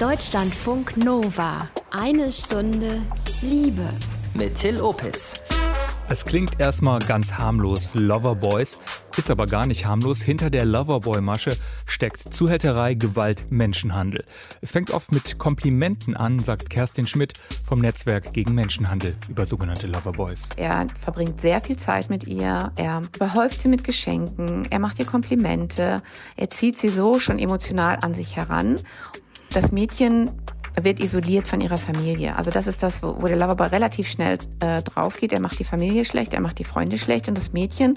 Deutschlandfunk Nova. Eine Stunde Liebe. Mit Till Opitz. Es klingt erstmal ganz harmlos, Loverboys, ist aber gar nicht harmlos. Hinter der Loverboy-Masche steckt Zuhälterei, Gewalt, Menschenhandel. Es fängt oft mit Komplimenten an, sagt Kerstin Schmidt vom Netzwerk gegen Menschenhandel über sogenannte Loverboys. Er verbringt sehr viel Zeit mit ihr, er behäuft sie mit Geschenken, er macht ihr Komplimente, er zieht sie so schon emotional an sich heran. Das Mädchen wird isoliert von ihrer Familie. Also das ist das, wo, wo der Loverboy relativ schnell äh, drauf geht. Er macht die Familie schlecht, er macht die Freunde schlecht und das Mädchen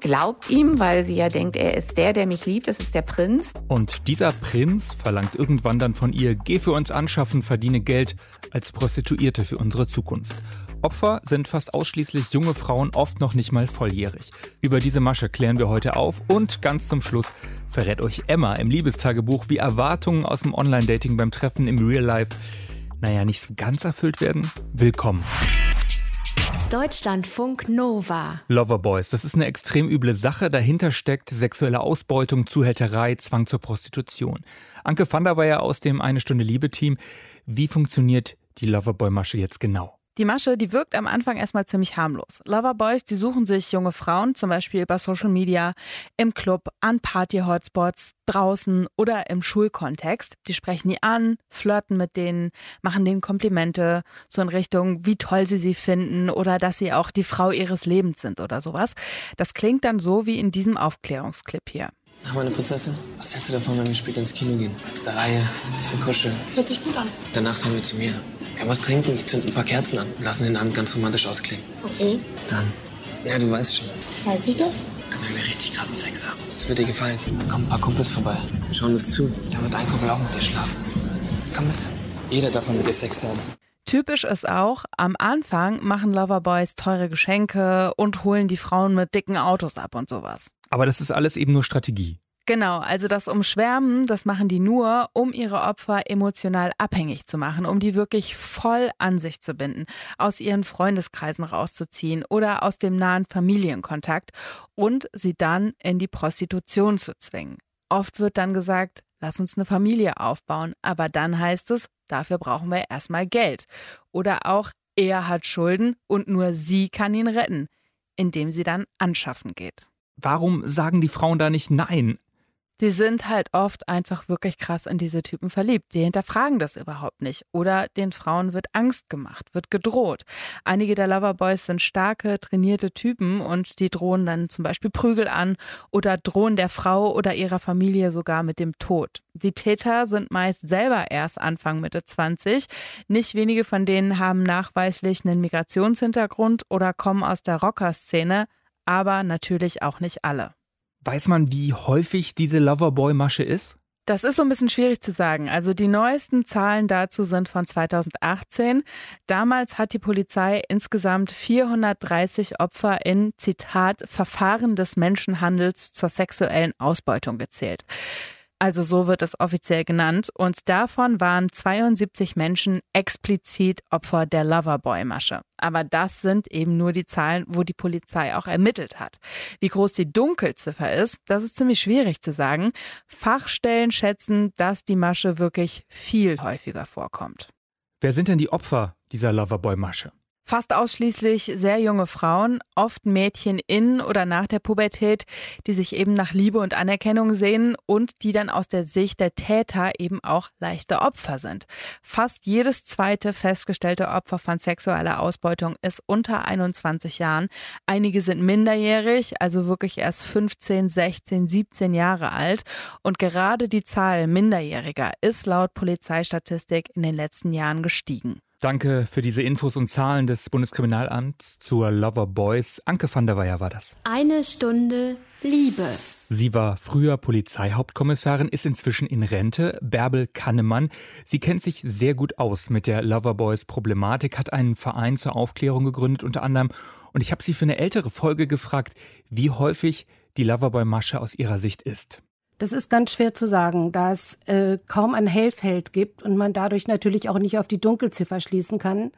glaubt ihm, weil sie ja denkt, er ist der, der mich liebt, das ist der Prinz. Und dieser Prinz verlangt irgendwann dann von ihr, geh für uns anschaffen, verdiene Geld als Prostituierte für unsere Zukunft. Opfer sind fast ausschließlich junge Frauen, oft noch nicht mal volljährig. Über diese Masche klären wir heute auf und ganz zum Schluss verrät euch Emma im Liebestagebuch, wie Erwartungen aus dem Online-Dating beim Treffen im Real Life, naja, nicht so ganz erfüllt werden. Willkommen. Deutschlandfunk Nova. Loverboys, das ist eine extrem üble Sache. Dahinter steckt sexuelle Ausbeutung, Zuhälterei, Zwang zur Prostitution. Anke van der Weyer aus dem Eine Stunde Liebe-Team. Wie funktioniert die Loverboy-Masche jetzt genau? Die Masche, die wirkt am Anfang erstmal ziemlich harmlos. Loverboys, die suchen sich junge Frauen, zum Beispiel über Social Media, im Club, an Party-Hotspots, draußen oder im Schulkontext. Die sprechen die an, flirten mit denen, machen denen Komplimente, so in Richtung, wie toll sie sie finden oder dass sie auch die Frau ihres Lebens sind oder sowas. Das klingt dann so wie in diesem Aufklärungsclip hier. Ach, meine Prinzessin, was hältst du davon, wenn wir später ins Kino gehen? Als der Reihe, ein bisschen kuscheln. Hört sich gut an. Danach fahren wir zu mir. Können was trinken, ich zünd ein paar Kerzen an. Lassen den Abend ganz romantisch ausklingen. Okay. Dann, ja, du weißt schon. Weiß ich das? Dann werden wir richtig krassen Sex haben. Das wird dir gefallen. Kommen ein paar Kumpels vorbei. Schauen uns zu. Da wird ein Kumpel auch mit dir schlafen. Komm mit. Jeder darf mal mit dir Sex haben. Typisch ist auch, am Anfang machen Loverboys teure Geschenke und holen die Frauen mit dicken Autos ab und sowas. Aber das ist alles eben nur Strategie. Genau, also das Umschwärmen, das machen die nur, um ihre Opfer emotional abhängig zu machen, um die wirklich voll an sich zu binden, aus ihren Freundeskreisen rauszuziehen oder aus dem nahen Familienkontakt und sie dann in die Prostitution zu zwingen. Oft wird dann gesagt, lass uns eine Familie aufbauen, aber dann heißt es, dafür brauchen wir erstmal Geld. Oder auch, er hat Schulden und nur sie kann ihn retten, indem sie dann anschaffen geht. Warum sagen die Frauen da nicht Nein? Die sind halt oft einfach wirklich krass in diese Typen verliebt. Die hinterfragen das überhaupt nicht. Oder den Frauen wird Angst gemacht, wird gedroht. Einige der Loverboys sind starke, trainierte Typen und die drohen dann zum Beispiel Prügel an oder drohen der Frau oder ihrer Familie sogar mit dem Tod. Die Täter sind meist selber erst Anfang Mitte 20. Nicht wenige von denen haben nachweislich einen Migrationshintergrund oder kommen aus der Rockerszene, aber natürlich auch nicht alle. Weiß man, wie häufig diese Loverboy-Masche ist? Das ist so ein bisschen schwierig zu sagen. Also die neuesten Zahlen dazu sind von 2018. Damals hat die Polizei insgesamt 430 Opfer in, Zitat, Verfahren des Menschenhandels zur sexuellen Ausbeutung gezählt. Also so wird es offiziell genannt. Und davon waren 72 Menschen explizit Opfer der Loverboy-Masche. Aber das sind eben nur die Zahlen, wo die Polizei auch ermittelt hat. Wie groß die Dunkelziffer ist, das ist ziemlich schwierig zu sagen. Fachstellen schätzen, dass die Masche wirklich viel häufiger vorkommt. Wer sind denn die Opfer dieser Loverboy-Masche? Fast ausschließlich sehr junge Frauen, oft Mädchen in oder nach der Pubertät, die sich eben nach Liebe und Anerkennung sehen und die dann aus der Sicht der Täter eben auch leichte Opfer sind. Fast jedes zweite festgestellte Opfer von sexueller Ausbeutung ist unter 21 Jahren. Einige sind minderjährig, also wirklich erst 15, 16, 17 Jahre alt. Und gerade die Zahl Minderjähriger ist laut Polizeistatistik in den letzten Jahren gestiegen. Danke für diese Infos und Zahlen des Bundeskriminalamts zur Lover Boys. Anke van der Weyer war das. Eine Stunde Liebe. Sie war früher Polizeihauptkommissarin, ist inzwischen in Rente. Bärbel Kannemann. Sie kennt sich sehr gut aus mit der Loverboys Problematik, hat einen Verein zur Aufklärung gegründet unter anderem. Und ich habe sie für eine ältere Folge gefragt, wie häufig die Loverboy-Masche aus ihrer Sicht ist. Das ist ganz schwer zu sagen, da es äh, kaum ein Hellfeld gibt und man dadurch natürlich auch nicht auf die Dunkelziffer schließen kann.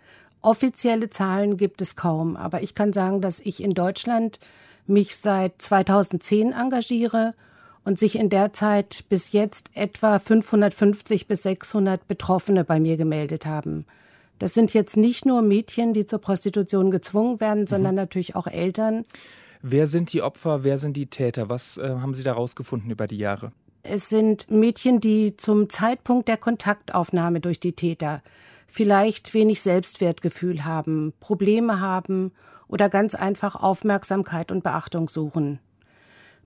Offizielle Zahlen gibt es kaum, aber ich kann sagen, dass ich in Deutschland mich seit 2010 engagiere und sich in der Zeit bis jetzt etwa 550 bis 600 Betroffene bei mir gemeldet haben. Das sind jetzt nicht nur Mädchen, die zur Prostitution gezwungen werden, mhm. sondern natürlich auch Eltern. Wer sind die Opfer, wer sind die Täter? Was äh, haben Sie da rausgefunden über die Jahre? Es sind Mädchen, die zum Zeitpunkt der Kontaktaufnahme durch die Täter vielleicht wenig Selbstwertgefühl haben, Probleme haben oder ganz einfach Aufmerksamkeit und Beachtung suchen.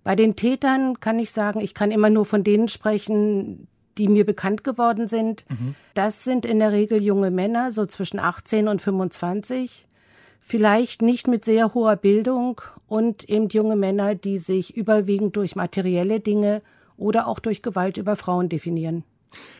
Bei den Tätern kann ich sagen, ich kann immer nur von denen sprechen, die mir bekannt geworden sind. Mhm. Das sind in der Regel junge Männer, so zwischen 18 und 25. Vielleicht nicht mit sehr hoher Bildung und eben junge Männer, die sich überwiegend durch materielle Dinge oder auch durch Gewalt über Frauen definieren.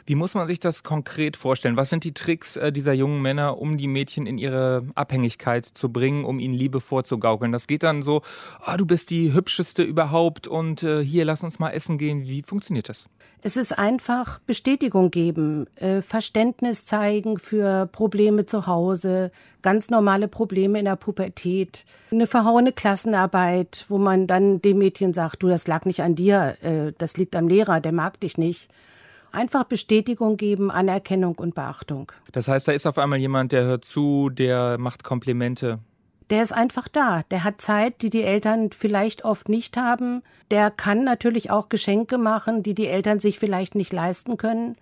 Wie muss man sich das konkret vorstellen? Was sind die Tricks äh, dieser jungen Männer, um die Mädchen in ihre Abhängigkeit zu bringen, um ihnen Liebe vorzugaukeln? Das geht dann so, oh, du bist die hübscheste überhaupt und äh, hier lass uns mal essen gehen. Wie funktioniert das? Es ist einfach Bestätigung geben, äh, Verständnis zeigen für Probleme zu Hause, ganz normale Probleme in der Pubertät, eine verhauene Klassenarbeit, wo man dann dem Mädchen sagt, du, das lag nicht an dir, äh, das liegt am Lehrer, der mag dich nicht einfach Bestätigung geben, Anerkennung und Beachtung. Das heißt, da ist auf einmal jemand, der hört zu, der macht Komplimente. Der ist einfach da. Der hat Zeit, die die Eltern vielleicht oft nicht haben. Der kann natürlich auch Geschenke machen, die die Eltern sich vielleicht nicht leisten können.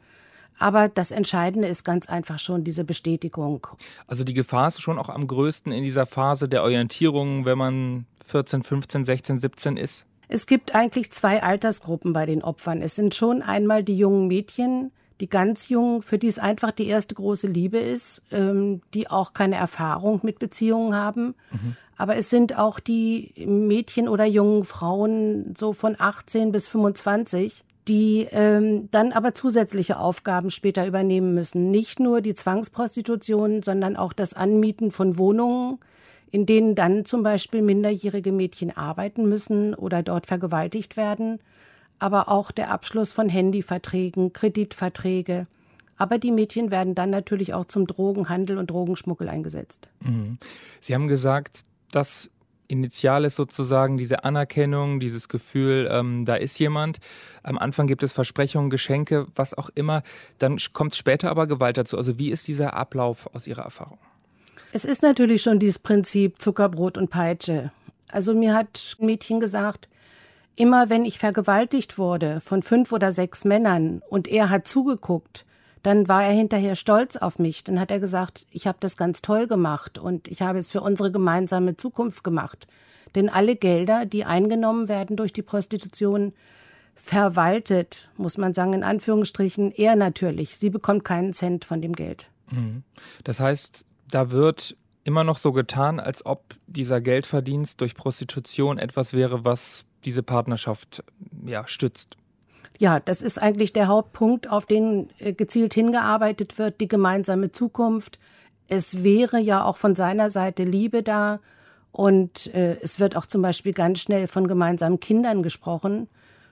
Aber das Entscheidende ist ganz einfach schon diese Bestätigung. Also die Gefahr ist schon auch am größten in dieser Phase der Orientierung, wenn man 14, 15, 16, 17 ist. Es gibt eigentlich zwei Altersgruppen bei den Opfern. Es sind schon einmal die jungen Mädchen, die ganz jungen, für die es einfach die erste große Liebe ist, ähm, die auch keine Erfahrung mit Beziehungen haben. Mhm. Aber es sind auch die Mädchen oder jungen Frauen so von 18 bis 25, die ähm, dann aber zusätzliche Aufgaben später übernehmen müssen. Nicht nur die Zwangsprostitution, sondern auch das Anmieten von Wohnungen, in denen dann zum Beispiel minderjährige Mädchen arbeiten müssen oder dort vergewaltigt werden, aber auch der Abschluss von Handyverträgen, Kreditverträge. Aber die Mädchen werden dann natürlich auch zum Drogenhandel und Drogenschmuggel eingesetzt. Mhm. Sie haben gesagt, das Initial ist sozusagen diese Anerkennung, dieses Gefühl, ähm, da ist jemand. Am Anfang gibt es Versprechungen, Geschenke, was auch immer. Dann kommt später aber Gewalt dazu. Also wie ist dieser Ablauf aus Ihrer Erfahrung? Es ist natürlich schon dieses Prinzip Zuckerbrot und Peitsche. Also mir hat ein Mädchen gesagt, immer wenn ich vergewaltigt wurde von fünf oder sechs Männern und er hat zugeguckt, dann war er hinterher stolz auf mich. Dann hat er gesagt, ich habe das ganz toll gemacht und ich habe es für unsere gemeinsame Zukunft gemacht. Denn alle Gelder, die eingenommen werden durch die Prostitution, verwaltet, muss man sagen, in Anführungsstrichen, er natürlich. Sie bekommt keinen Cent von dem Geld. Mhm. Das heißt, da wird immer noch so getan, als ob dieser Geldverdienst durch Prostitution etwas wäre, was diese Partnerschaft ja, stützt. Ja, das ist eigentlich der Hauptpunkt, auf den äh, gezielt hingearbeitet wird, die gemeinsame Zukunft. Es wäre ja auch von seiner Seite Liebe da und äh, es wird auch zum Beispiel ganz schnell von gemeinsamen Kindern gesprochen.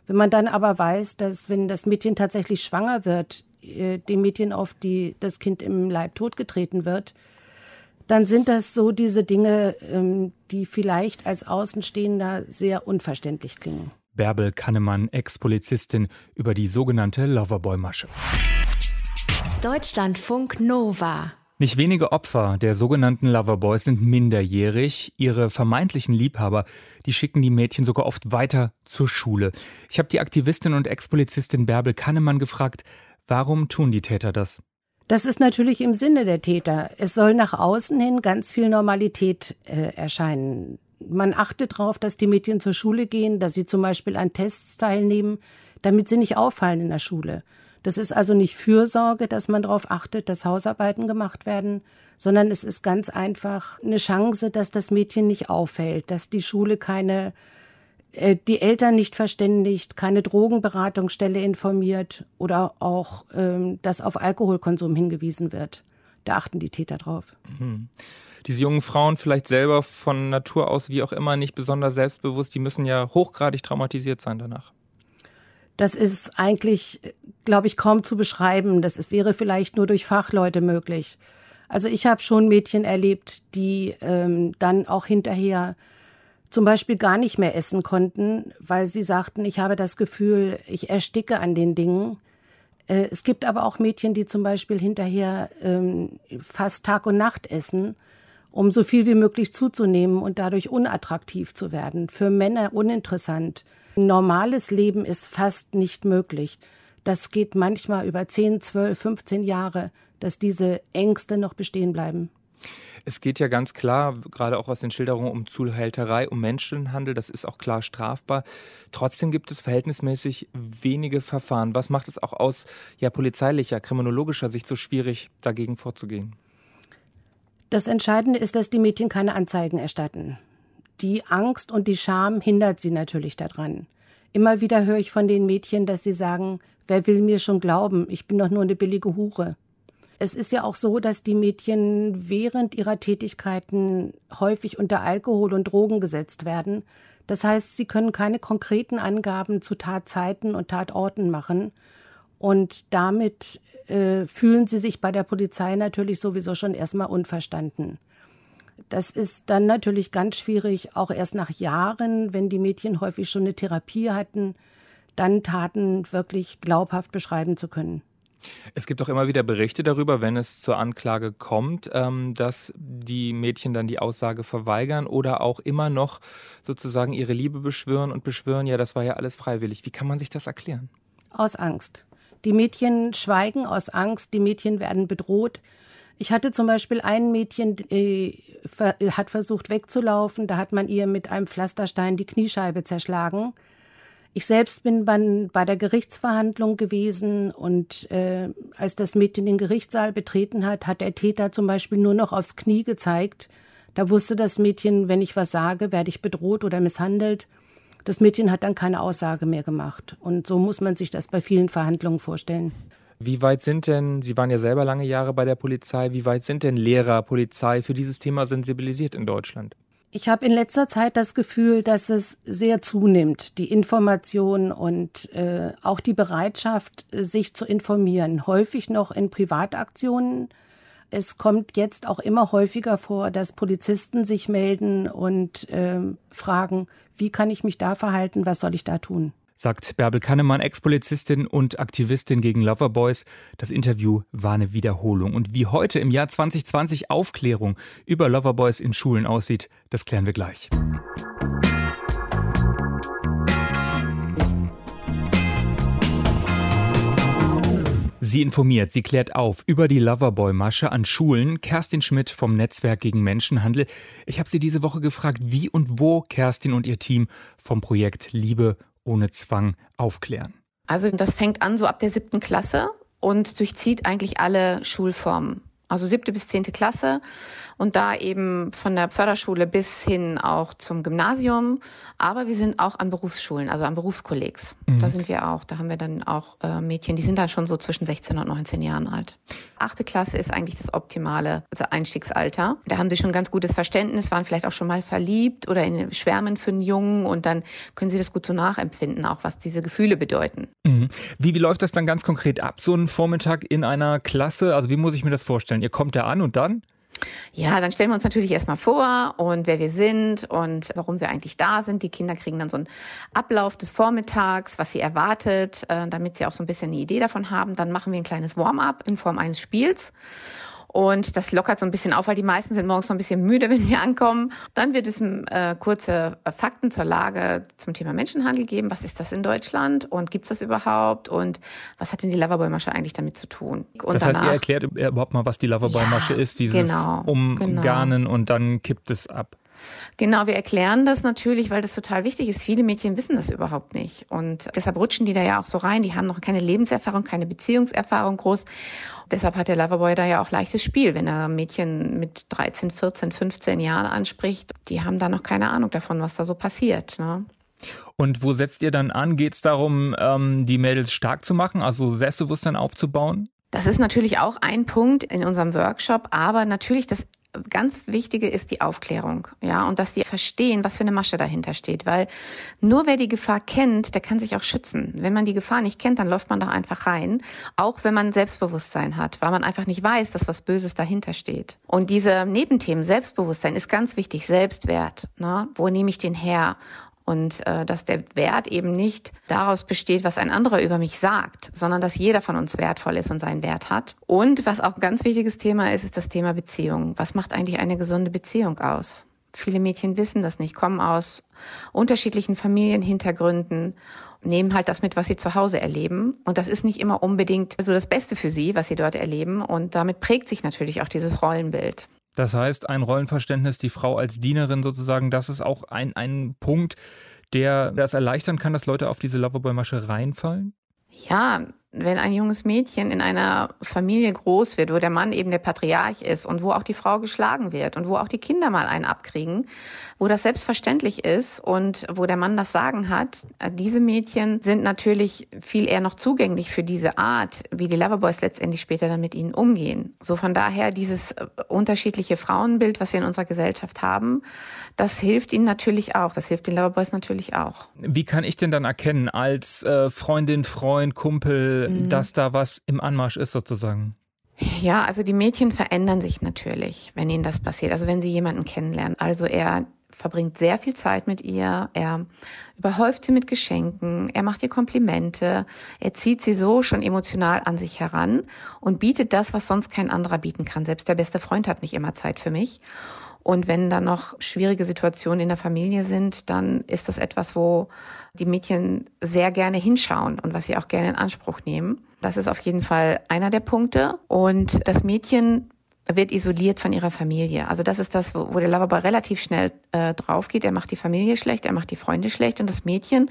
Wenn man dann aber weiß, dass wenn das Mädchen tatsächlich schwanger wird, äh, dem Mädchen auf die das Kind im Leib totgetreten wird, dann sind das so diese Dinge, ähm, die vielleicht als Außenstehender sehr unverständlich klingen. Bärbel Kannemann, Ex-Polizistin, über die sogenannte Loverboy-Masche. Deutschlandfunk Nova. Nicht wenige Opfer der sogenannten Loverboys sind minderjährig. Ihre vermeintlichen Liebhaber, die schicken die Mädchen sogar oft weiter zur Schule. Ich habe die Aktivistin und Ex-Polizistin Bärbel Kannemann gefragt, warum tun die Täter das? Das ist natürlich im Sinne der Täter. Es soll nach außen hin ganz viel Normalität äh, erscheinen. Man achtet darauf, dass die Mädchen zur Schule gehen, dass sie zum Beispiel an Tests teilnehmen, damit sie nicht auffallen in der Schule. Das ist also nicht Fürsorge, dass man darauf achtet, dass Hausarbeiten gemacht werden, sondern es ist ganz einfach eine Chance, dass das Mädchen nicht auffällt, dass die Schule keine äh, die Eltern nicht verständigt, keine Drogenberatungsstelle informiert oder auch, ähm, dass auf Alkoholkonsum hingewiesen wird. Da achten die Täter drauf. Mhm. Diese jungen Frauen vielleicht selber von Natur aus, wie auch immer, nicht besonders selbstbewusst, die müssen ja hochgradig traumatisiert sein danach. Das ist eigentlich, glaube ich, kaum zu beschreiben. Das ist, wäre vielleicht nur durch Fachleute möglich. Also ich habe schon Mädchen erlebt, die ähm, dann auch hinterher zum Beispiel gar nicht mehr essen konnten, weil sie sagten, ich habe das Gefühl, ich ersticke an den Dingen. Äh, es gibt aber auch Mädchen, die zum Beispiel hinterher ähm, fast Tag und Nacht essen, um so viel wie möglich zuzunehmen und dadurch unattraktiv zu werden. Für Männer uninteressant. Ein normales Leben ist fast nicht möglich. Das geht manchmal über 10, 12, 15 Jahre, dass diese Ängste noch bestehen bleiben. Es geht ja ganz klar, gerade auch aus den Schilderungen, um Zuhälterei, um Menschenhandel. Das ist auch klar strafbar. Trotzdem gibt es verhältnismäßig wenige Verfahren. Was macht es auch aus ja, polizeilicher, kriminologischer Sicht so schwierig, dagegen vorzugehen? Das Entscheidende ist, dass die Mädchen keine Anzeigen erstatten. Die Angst und die Scham hindert sie natürlich daran. Immer wieder höre ich von den Mädchen, dass sie sagen, wer will mir schon glauben, ich bin doch nur eine billige Hure. Es ist ja auch so, dass die Mädchen während ihrer Tätigkeiten häufig unter Alkohol und Drogen gesetzt werden. Das heißt, sie können keine konkreten Angaben zu Tatzeiten und Tatorten machen. Und damit äh, fühlen sie sich bei der Polizei natürlich sowieso schon erstmal unverstanden. Das ist dann natürlich ganz schwierig, auch erst nach Jahren, wenn die Mädchen häufig schon eine Therapie hatten, dann Taten wirklich glaubhaft beschreiben zu können. Es gibt auch immer wieder Berichte darüber, wenn es zur Anklage kommt, ähm, dass die Mädchen dann die Aussage verweigern oder auch immer noch sozusagen ihre Liebe beschwören und beschwören, ja, das war ja alles freiwillig. Wie kann man sich das erklären? Aus Angst. Die Mädchen schweigen aus Angst, die Mädchen werden bedroht. Ich hatte zum Beispiel ein Mädchen, äh, hat versucht wegzulaufen, da hat man ihr mit einem Pflasterstein die Kniescheibe zerschlagen. Ich selbst bin bei, bei der Gerichtsverhandlung gewesen und äh, als das Mädchen den Gerichtssaal betreten hat, hat der Täter zum Beispiel nur noch aufs Knie gezeigt. Da wusste das Mädchen, wenn ich was sage, werde ich bedroht oder misshandelt. Das Mädchen hat dann keine Aussage mehr gemacht. Und so muss man sich das bei vielen Verhandlungen vorstellen. Wie weit sind denn, Sie waren ja selber lange Jahre bei der Polizei, wie weit sind denn Lehrer, Polizei für dieses Thema sensibilisiert in Deutschland? Ich habe in letzter Zeit das Gefühl, dass es sehr zunimmt, die Information und äh, auch die Bereitschaft, sich zu informieren. Häufig noch in Privataktionen. Es kommt jetzt auch immer häufiger vor, dass Polizisten sich melden und äh, fragen, wie kann ich mich da verhalten, was soll ich da tun? Sagt Bärbel Kannemann, Ex-Polizistin und Aktivistin gegen Loverboys. Das Interview war eine Wiederholung. Und wie heute im Jahr 2020 Aufklärung über Loverboys in Schulen aussieht, das klären wir gleich. Sie informiert, sie klärt auf über die Loverboy-Masche an Schulen. Kerstin Schmidt vom Netzwerk gegen Menschenhandel. Ich habe sie diese Woche gefragt, wie und wo Kerstin und ihr Team vom Projekt Liebe ohne Zwang aufklären? Also das fängt an so ab der siebten Klasse und durchzieht eigentlich alle Schulformen also siebte bis zehnte Klasse und da eben von der Förderschule bis hin auch zum Gymnasium. Aber wir sind auch an Berufsschulen, also an Berufskollegs. Mhm. Da sind wir auch. Da haben wir dann auch äh, Mädchen, die sind dann schon so zwischen 16 und 19 Jahren alt. Achte Klasse ist eigentlich das optimale also Einstiegsalter. Da haben sie schon ganz gutes Verständnis, waren vielleicht auch schon mal verliebt oder in Schwärmen für einen Jungen und dann können sie das gut so nachempfinden, auch was diese Gefühle bedeuten. Mhm. Wie, wie läuft das dann ganz konkret ab, so ein Vormittag in einer Klasse? Also wie muss ich mir das vorstellen? Ihr kommt da an und dann? Ja, dann stellen wir uns natürlich erstmal vor und wer wir sind und warum wir eigentlich da sind. Die Kinder kriegen dann so einen Ablauf des Vormittags, was sie erwartet, äh, damit sie auch so ein bisschen eine Idee davon haben. Dann machen wir ein kleines Warm-up in Form eines Spiels. Und das lockert so ein bisschen auf, weil die meisten sind morgens noch ein bisschen müde, wenn wir ankommen. Dann wird es äh, kurze Fakten zur Lage zum Thema Menschenhandel geben. Was ist das in Deutschland und gibt es das überhaupt? Und was hat denn die Loverboy-Masche eigentlich damit zu tun? Und das heißt, danach, ihr erklärt überhaupt mal, was die Loverboy-Masche ja, ist, dieses genau, Umgarnen genau. und dann kippt es ab. Genau, wir erklären das natürlich, weil das total wichtig ist. Viele Mädchen wissen das überhaupt nicht. Und deshalb rutschen die da ja auch so rein. Die haben noch keine Lebenserfahrung, keine Beziehungserfahrung groß. Deshalb hat der Loverboy da ja auch leichtes Spiel, wenn er Mädchen mit 13, 14, 15 Jahren anspricht. Die haben da noch keine Ahnung davon, was da so passiert. Ne? Und wo setzt ihr dann an? Geht es darum, ähm, die Mädels stark zu machen, also Selbstbewusstsein aufzubauen? Das ist natürlich auch ein Punkt in unserem Workshop, aber natürlich das ganz Wichtige ist die Aufklärung, ja, und dass die verstehen, was für eine Masche dahinter steht, weil nur wer die Gefahr kennt, der kann sich auch schützen. Wenn man die Gefahr nicht kennt, dann läuft man da einfach rein, auch wenn man Selbstbewusstsein hat, weil man einfach nicht weiß, dass was Böses dahinter steht. Und diese Nebenthemen, Selbstbewusstsein ist ganz wichtig, Selbstwert, ne? wo nehme ich den her? Und äh, dass der Wert eben nicht daraus besteht, was ein anderer über mich sagt, sondern dass jeder von uns wertvoll ist und seinen Wert hat. Und was auch ein ganz wichtiges Thema ist, ist das Thema Beziehung. Was macht eigentlich eine gesunde Beziehung aus? Viele Mädchen wissen das nicht, kommen aus unterschiedlichen Familienhintergründen, nehmen halt das mit, was sie zu Hause erleben. Und das ist nicht immer unbedingt so das Beste für sie, was sie dort erleben. Und damit prägt sich natürlich auch dieses Rollenbild. Das heißt, ein Rollenverständnis, die Frau als Dienerin sozusagen, das ist auch ein, ein Punkt, der das erleichtern kann, dass Leute auf diese Loverboy-Masche reinfallen? Ja, wenn ein junges Mädchen in einer Familie groß wird, wo der Mann eben der Patriarch ist und wo auch die Frau geschlagen wird und wo auch die Kinder mal einen abkriegen, wo das selbstverständlich ist und wo der Mann das Sagen hat, äh, diese Mädchen sind natürlich viel eher noch zugänglich für diese Art, wie die Loverboys letztendlich später dann mit ihnen umgehen. So von daher dieses äh, unterschiedliche Frauenbild, was wir in unserer Gesellschaft haben, das hilft ihnen natürlich auch. Das hilft den Loverboys natürlich auch. Wie kann ich denn dann erkennen als äh, Freundin, Freund, Kumpel, mhm. dass da was im Anmarsch ist sozusagen? Ja, also die Mädchen verändern sich natürlich, wenn ihnen das passiert. Also wenn sie jemanden kennenlernen. Also er verbringt sehr viel Zeit mit ihr, er überhäuft sie mit Geschenken, er macht ihr Komplimente, er zieht sie so schon emotional an sich heran und bietet das, was sonst kein anderer bieten kann. Selbst der beste Freund hat nicht immer Zeit für mich. Und wenn dann noch schwierige Situationen in der Familie sind, dann ist das etwas, wo die Mädchen sehr gerne hinschauen und was sie auch gerne in Anspruch nehmen. Das ist auf jeden Fall einer der Punkte. Und das Mädchen wird isoliert von ihrer Familie. Also das ist das, wo, der Loverboy relativ schnell äh, drauf geht. Er macht die Familie schlecht, er macht die Freunde schlecht und das Mädchen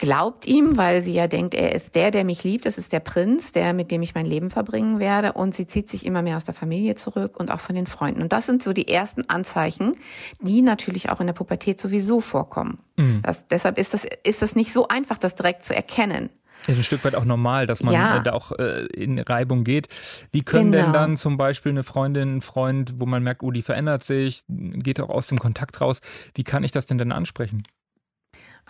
glaubt ihm, weil sie ja denkt, er ist der, der mich liebt, das ist der Prinz, der, mit dem ich mein Leben verbringen werde. Und sie zieht sich immer mehr aus der Familie zurück und auch von den Freunden. Und das sind so die ersten Anzeichen, die natürlich auch in der Pubertät sowieso vorkommen. Mhm. Das, deshalb ist das, ist das nicht so einfach, das direkt zu erkennen. Ist ein Stück weit auch normal, dass man ja. Äh, da auch äh, in Reibung geht. Wie können genau. denn dann zum Beispiel eine Freundin, ein Freund, wo man merkt, oh, die verändert sich, geht auch aus dem Kontakt raus, wie kann ich das denn dann ansprechen?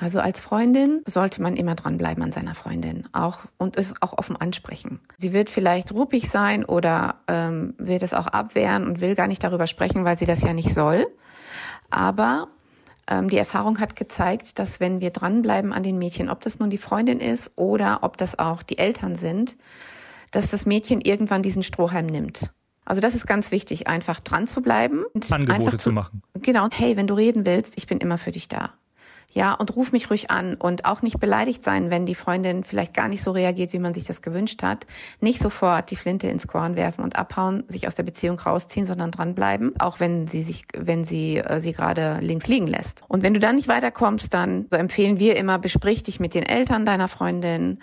Also als Freundin sollte man immer dranbleiben an seiner Freundin auch und es auch offen ansprechen. Sie wird vielleicht ruppig sein oder ähm, wird es auch abwehren und will gar nicht darüber sprechen, weil sie das ja nicht soll. Aber ähm, die Erfahrung hat gezeigt, dass wenn wir dranbleiben an den Mädchen, ob das nun die Freundin ist oder ob das auch die Eltern sind, dass das Mädchen irgendwann diesen Strohhalm nimmt. Also das ist ganz wichtig, einfach dran zu bleiben. Und Angebote zu, zu machen. Genau. Hey, wenn du reden willst, ich bin immer für dich da. Ja, und ruf mich ruhig an und auch nicht beleidigt sein, wenn die Freundin vielleicht gar nicht so reagiert, wie man sich das gewünscht hat. Nicht sofort die Flinte ins Korn werfen und abhauen, sich aus der Beziehung rausziehen, sondern dranbleiben, auch wenn sie sich, wenn sie äh, sie gerade links liegen lässt. Und wenn du dann nicht weiterkommst, dann so empfehlen wir immer, besprich dich mit den Eltern deiner Freundin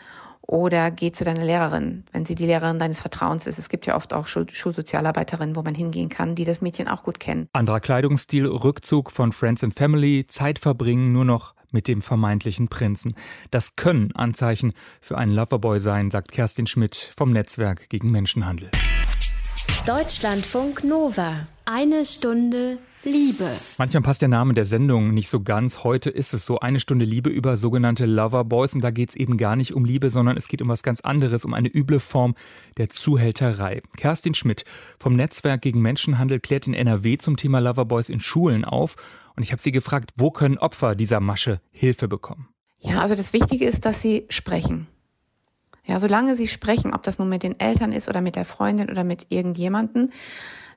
oder geh zu deiner Lehrerin, wenn sie die Lehrerin deines Vertrauens ist. Es gibt ja oft auch Schul Schulsozialarbeiterinnen, wo man hingehen kann, die das Mädchen auch gut kennen. Anderer Kleidungsstil, Rückzug von Friends and Family, Zeit verbringen nur noch mit dem vermeintlichen Prinzen. Das können Anzeichen für einen Loverboy sein, sagt Kerstin Schmidt vom Netzwerk gegen Menschenhandel. Deutschlandfunk Nova. Eine Stunde Liebe. Manchmal passt der Name der Sendung nicht so ganz. Heute ist es so eine Stunde Liebe über sogenannte Loverboys und da geht es eben gar nicht um Liebe, sondern es geht um was ganz anderes, um eine üble Form der Zuhälterei. Kerstin Schmidt vom Netzwerk gegen Menschenhandel klärt in NRW zum Thema Loverboys in Schulen auf und ich habe sie gefragt, wo können Opfer dieser Masche Hilfe bekommen? Ja, also das Wichtige ist, dass sie sprechen. Ja, solange sie sprechen, ob das nun mit den Eltern ist oder mit der Freundin oder mit irgendjemanden,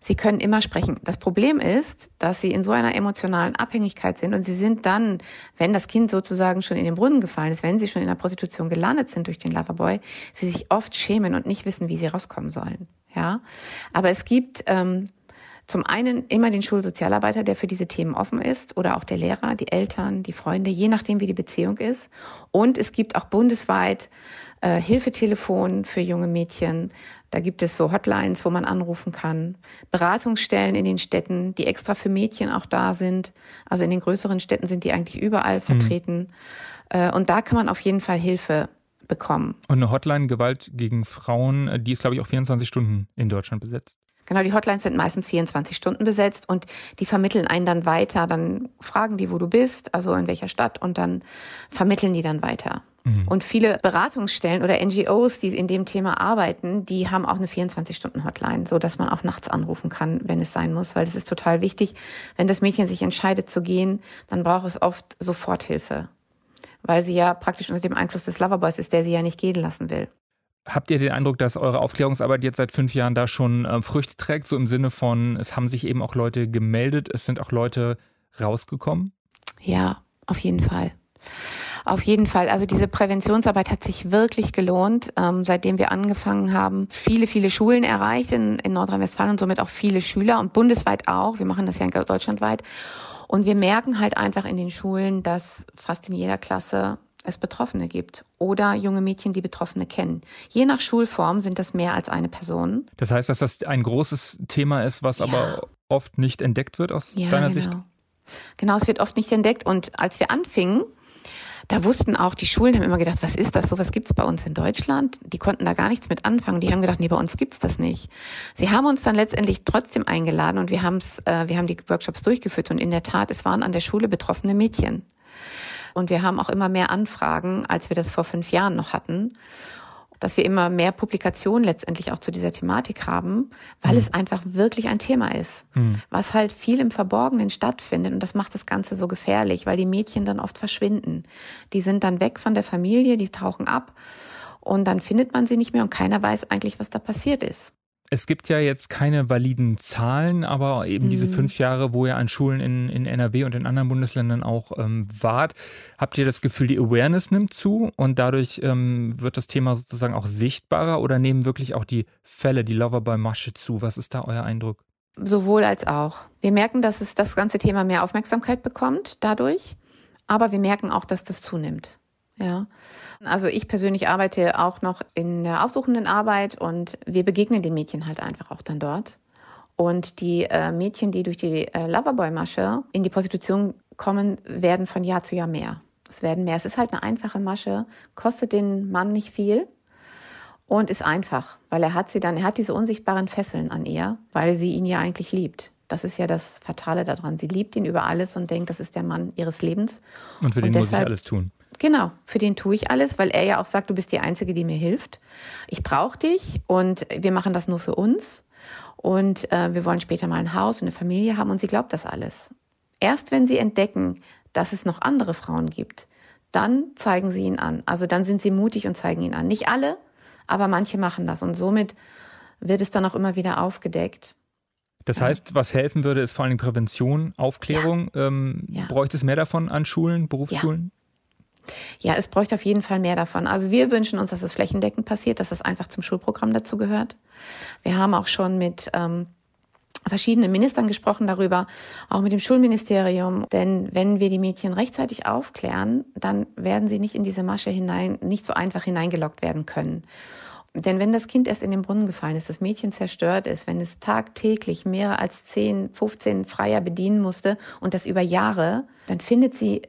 Sie können immer sprechen. Das Problem ist, dass sie in so einer emotionalen Abhängigkeit sind und sie sind dann, wenn das Kind sozusagen schon in den Brunnen gefallen ist, wenn sie schon in der Prostitution gelandet sind durch den Loverboy, sie sich oft schämen und nicht wissen, wie sie rauskommen sollen. Ja, aber es gibt ähm, zum einen immer den Schulsozialarbeiter, der für diese Themen offen ist, oder auch der Lehrer, die Eltern, die Freunde, je nachdem, wie die Beziehung ist. Und es gibt auch bundesweit äh, Hilfetelefon für junge Mädchen, da gibt es so Hotlines, wo man anrufen kann. Beratungsstellen in den Städten, die extra für Mädchen auch da sind. Also in den größeren Städten sind die eigentlich überall mhm. vertreten. Mhm. Und da kann man auf jeden Fall Hilfe bekommen. Und eine Hotline Gewalt gegen Frauen, die ist, glaube ich, auch 24 Stunden in Deutschland besetzt. Genau, die Hotlines sind meistens 24 Stunden besetzt und die vermitteln einen dann weiter. Dann fragen die, wo du bist, also in welcher Stadt und dann vermitteln die dann weiter. Mhm. Und viele Beratungsstellen oder NGOs, die in dem Thema arbeiten, die haben auch eine 24-Stunden-Hotline, so dass man auch nachts anrufen kann, wenn es sein muss, weil es ist total wichtig. Wenn das Mädchen sich entscheidet zu gehen, dann braucht es oft Soforthilfe, weil sie ja praktisch unter dem Einfluss des Loverboys ist, der sie ja nicht gehen lassen will. Habt ihr den Eindruck, dass eure Aufklärungsarbeit jetzt seit fünf Jahren da schon äh, Früchte trägt, so im Sinne von, es haben sich eben auch Leute gemeldet, es sind auch Leute rausgekommen? Ja, auf jeden Fall. Auf jeden Fall. Also diese Präventionsarbeit hat sich wirklich gelohnt, ähm, seitdem wir angefangen haben. Viele, viele Schulen erreicht in, in Nordrhein-Westfalen und somit auch viele Schüler und bundesweit auch. Wir machen das ja deutschlandweit. Und wir merken halt einfach in den Schulen, dass fast in jeder Klasse es Betroffene gibt oder junge Mädchen, die Betroffene kennen. Je nach Schulform sind das mehr als eine Person. Das heißt, dass das ein großes Thema ist, was ja. aber oft nicht entdeckt wird aus ja, deiner genau. Sicht? Genau, es wird oft nicht entdeckt. Und als wir anfingen, da wussten auch die Schulen, haben immer gedacht, was ist das? Sowas gibt's bei uns in Deutschland. Die konnten da gar nichts mit anfangen. Die haben gedacht, nee, bei uns gibt's das nicht. Sie haben uns dann letztendlich trotzdem eingeladen und wir, haben's, äh, wir haben die Workshops durchgeführt. Und in der Tat, es waren an der Schule betroffene Mädchen. Und wir haben auch immer mehr Anfragen, als wir das vor fünf Jahren noch hatten dass wir immer mehr Publikationen letztendlich auch zu dieser Thematik haben, weil mhm. es einfach wirklich ein Thema ist, mhm. was halt viel im Verborgenen stattfindet. Und das macht das Ganze so gefährlich, weil die Mädchen dann oft verschwinden. Die sind dann weg von der Familie, die tauchen ab und dann findet man sie nicht mehr und keiner weiß eigentlich, was da passiert ist. Es gibt ja jetzt keine validen Zahlen, aber eben mhm. diese fünf Jahre, wo ihr an Schulen in, in NRW und in anderen Bundesländern auch ähm, wart, habt ihr das Gefühl, die Awareness nimmt zu und dadurch ähm, wird das Thema sozusagen auch sichtbarer oder nehmen wirklich auch die Fälle, die Loverboy-Masche zu? Was ist da euer Eindruck? Sowohl als auch. Wir merken, dass es das ganze Thema mehr Aufmerksamkeit bekommt dadurch, aber wir merken auch, dass das zunimmt. Ja. Also ich persönlich arbeite auch noch in der aufsuchenden Arbeit und wir begegnen den Mädchen halt einfach auch dann dort. Und die äh, Mädchen, die durch die äh, Loverboy-Masche in die Prostitution kommen, werden von Jahr zu Jahr mehr. Es werden mehr. Es ist halt eine einfache Masche, kostet den Mann nicht viel und ist einfach, weil er hat sie dann, er hat diese unsichtbaren Fesseln an ihr, weil sie ihn ja eigentlich liebt. Das ist ja das Fatale daran. Sie liebt ihn über alles und denkt, das ist der Mann ihres Lebens. Und für den und deshalb, muss ich alles tun. Genau, für den tue ich alles, weil er ja auch sagt, du bist die Einzige, die mir hilft. Ich brauche dich und wir machen das nur für uns. Und äh, wir wollen später mal ein Haus und eine Familie haben und sie glaubt das alles. Erst wenn sie entdecken, dass es noch andere Frauen gibt, dann zeigen sie ihn an. Also dann sind sie mutig und zeigen ihn an. Nicht alle, aber manche machen das. Und somit wird es dann auch immer wieder aufgedeckt. Das heißt, was helfen würde, ist vor allem Prävention, Aufklärung. Ja. Ähm, ja. Bräuchte es mehr davon an Schulen, Berufsschulen? Ja, es bräuchte auf jeden Fall mehr davon. Also wir wünschen uns, dass es flächendeckend passiert, dass es einfach zum Schulprogramm dazu gehört. Wir haben auch schon mit ähm, verschiedenen Ministern gesprochen darüber, auch mit dem Schulministerium. Denn wenn wir die Mädchen rechtzeitig aufklären, dann werden sie nicht in diese Masche hinein, nicht so einfach hineingelockt werden können. Denn wenn das Kind erst in den Brunnen gefallen ist, das Mädchen zerstört ist, wenn es tagtäglich mehr als 10, 15 Freier bedienen musste und das über Jahre, dann findet sie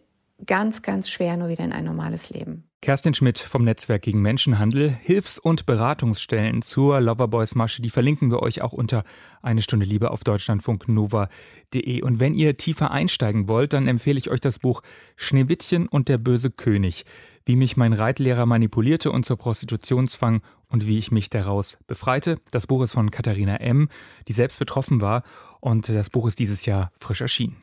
ganz, ganz schwer nur wieder in ein normales Leben. Kerstin Schmidt vom Netzwerk gegen Menschenhandel. Hilfs- und Beratungsstellen zur Loverboys-Masche, die verlinken wir euch auch unter eine Stunde Liebe auf deutschlandfunknova.de. Und wenn ihr tiefer einsteigen wollt, dann empfehle ich euch das Buch Schneewittchen und der böse König. Wie mich mein Reitlehrer manipulierte und zur Prostitution zwang und wie ich mich daraus befreite. Das Buch ist von Katharina M., die selbst betroffen war. Und das Buch ist dieses Jahr frisch erschienen.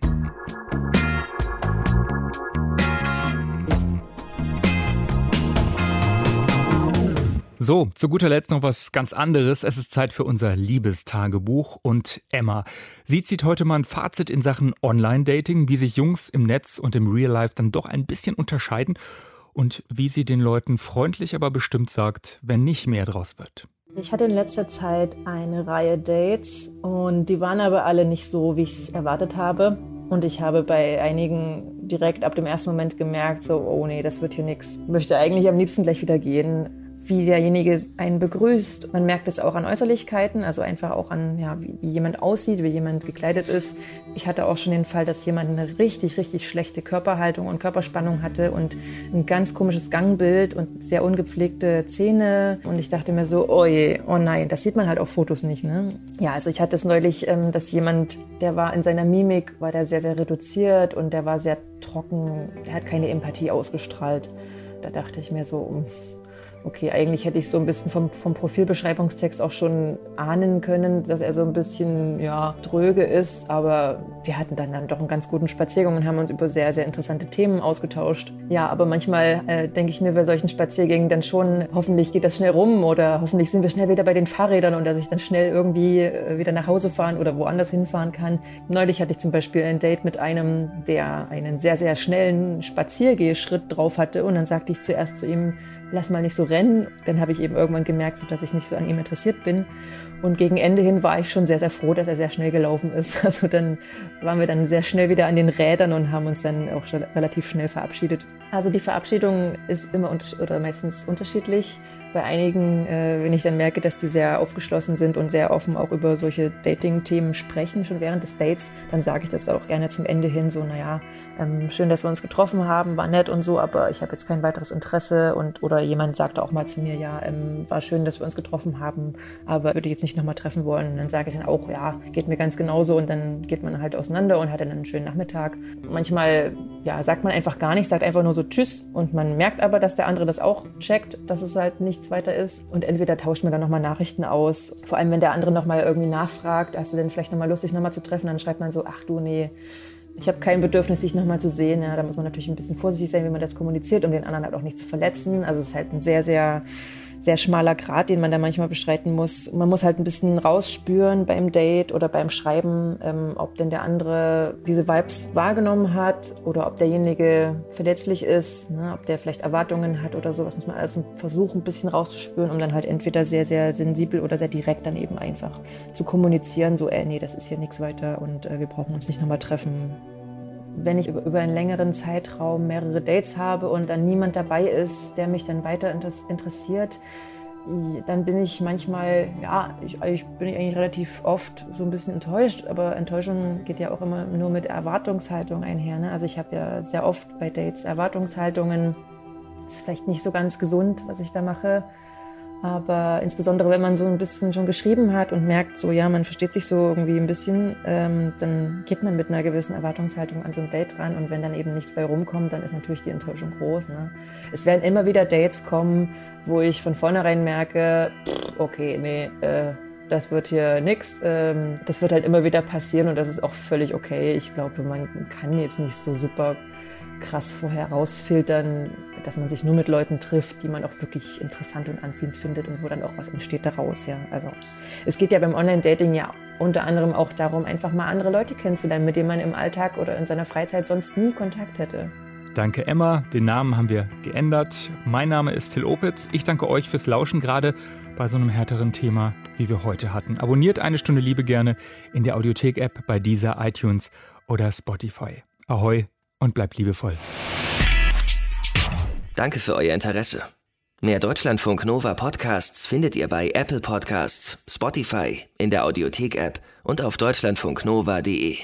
So, zu guter Letzt noch was ganz anderes. Es ist Zeit für unser Liebestagebuch und Emma. Sie zieht heute mal ein Fazit in Sachen Online-Dating, wie sich Jungs im Netz und im Real Life dann doch ein bisschen unterscheiden und wie sie den Leuten freundlich, aber bestimmt sagt, wenn nicht mehr draus wird. Ich hatte in letzter Zeit eine Reihe Dates und die waren aber alle nicht so, wie ich es erwartet habe. Und ich habe bei einigen direkt ab dem ersten Moment gemerkt, so, oh nee, das wird hier nichts. Möchte eigentlich am liebsten gleich wieder gehen wie derjenige einen begrüßt. Man merkt es auch an Äußerlichkeiten, also einfach auch an, ja, wie, wie, jemand aussieht, wie jemand gekleidet ist. Ich hatte auch schon den Fall, dass jemand eine richtig, richtig schlechte Körperhaltung und Körperspannung hatte und ein ganz komisches Gangbild und sehr ungepflegte Zähne. Und ich dachte mir so, oh je, oh nein, das sieht man halt auf Fotos nicht. Ne? Ja, also ich hatte es neulich, ähm, dass jemand, der war in seiner Mimik, war der sehr, sehr reduziert und der war sehr trocken, der hat keine Empathie ausgestrahlt. Da dachte ich mir so, okay, eigentlich hätte ich so ein bisschen vom, vom Profilbeschreibungstext auch schon ahnen können, dass er so ein bisschen ja, dröge ist. Aber wir hatten dann, dann doch einen ganz guten Spaziergang und haben uns über sehr, sehr interessante Themen ausgetauscht. Ja, aber manchmal äh, denke ich mir bei solchen Spaziergängen dann schon, hoffentlich geht das schnell rum oder hoffentlich sind wir schnell wieder bei den Fahrrädern und dass ich dann schnell irgendwie äh, wieder nach Hause fahren oder woanders hinfahren kann. Neulich hatte ich zum Beispiel ein Date mit einem, der einen sehr, sehr schnellen Spaziergehschritt drauf hatte und dann sagte ich zuerst zu ihm, lass mal nicht so rennen. Dann habe ich eben irgendwann gemerkt, dass ich nicht so an ihm interessiert bin. Und gegen Ende hin war ich schon sehr, sehr froh, dass er sehr schnell gelaufen ist. Also dann waren wir dann sehr schnell wieder an den Rädern und haben uns dann auch relativ schnell verabschiedet. Also die Verabschiedung ist immer oder meistens unterschiedlich bei einigen, äh, wenn ich dann merke, dass die sehr aufgeschlossen sind und sehr offen auch über solche Dating-Themen sprechen, schon während des Dates, dann sage ich das auch gerne zum Ende hin so, naja, ähm, schön, dass wir uns getroffen haben, war nett und so, aber ich habe jetzt kein weiteres Interesse und oder jemand sagte auch mal zu mir, ja, ähm, war schön, dass wir uns getroffen haben, aber würde ich jetzt nicht nochmal treffen wollen. Und dann sage ich dann auch, ja, geht mir ganz genauso und dann geht man halt auseinander und hat dann einen schönen Nachmittag. Manchmal, ja, sagt man einfach gar nichts, sagt einfach nur so Tschüss und man merkt aber, dass der andere das auch checkt, dass es halt nicht nichts weiter ist. Und entweder tauscht man dann nochmal Nachrichten aus. Vor allem, wenn der andere nochmal irgendwie nachfragt, hast du denn vielleicht nochmal Lust, dich nochmal zu treffen? Dann schreibt man so, ach du, nee, ich habe kein Bedürfnis, dich nochmal zu sehen. Ja, da muss man natürlich ein bisschen vorsichtig sein, wie man das kommuniziert, um den anderen halt auch nicht zu verletzen. Also es ist halt ein sehr, sehr sehr schmaler Grad, den man da manchmal bestreiten muss. Man muss halt ein bisschen rausspüren beim Date oder beim Schreiben, ähm, ob denn der andere diese Vibes wahrgenommen hat oder ob derjenige verletzlich ist, ne, ob der vielleicht Erwartungen hat oder sowas. Muss man alles versuchen, ein bisschen rauszuspüren, um dann halt entweder sehr, sehr sensibel oder sehr direkt dann eben einfach zu kommunizieren, so, ey, nee, das ist hier nichts weiter und äh, wir brauchen uns nicht nochmal treffen wenn ich über einen längeren Zeitraum mehrere Dates habe und dann niemand dabei ist, der mich dann weiter interessiert, dann bin ich manchmal, ja, ich, ich, bin eigentlich relativ oft so ein bisschen enttäuscht, aber Enttäuschung geht ja auch immer nur mit Erwartungshaltung einher. Ne? Also ich habe ja sehr oft bei Dates Erwartungshaltungen. Ist vielleicht nicht so ganz gesund, was ich da mache. Aber insbesondere, wenn man so ein bisschen schon geschrieben hat und merkt, so ja, man versteht sich so irgendwie ein bisschen, ähm, dann geht man mit einer gewissen Erwartungshaltung an so ein Date ran. Und wenn dann eben nichts bei rumkommt, dann ist natürlich die Enttäuschung groß. Ne? Es werden immer wieder Dates kommen, wo ich von vornherein merke, okay, nee, äh, das wird hier nix. Ähm, das wird halt immer wieder passieren und das ist auch völlig okay. Ich glaube, man kann jetzt nicht so super krass vorher rausfiltern, dass man sich nur mit Leuten trifft, die man auch wirklich interessant und anziehend findet und wo dann auch was entsteht daraus. Ja. Also es geht ja beim Online-Dating ja unter anderem auch darum, einfach mal andere Leute kennenzulernen, mit denen man im Alltag oder in seiner Freizeit sonst nie Kontakt hätte. Danke Emma, den Namen haben wir geändert. Mein Name ist Till Opitz. Ich danke euch fürs Lauschen gerade bei so einem härteren Thema, wie wir heute hatten. Abonniert eine Stunde Liebe gerne in der Audiothek-App bei dieser iTunes oder Spotify. Ahoi und bleibt liebevoll. Danke für euer Interesse. Mehr Deutschlandfunk Nova Podcasts findet ihr bei Apple Podcasts, Spotify, in der Audiothek-App und auf deutschlandfunknova.de.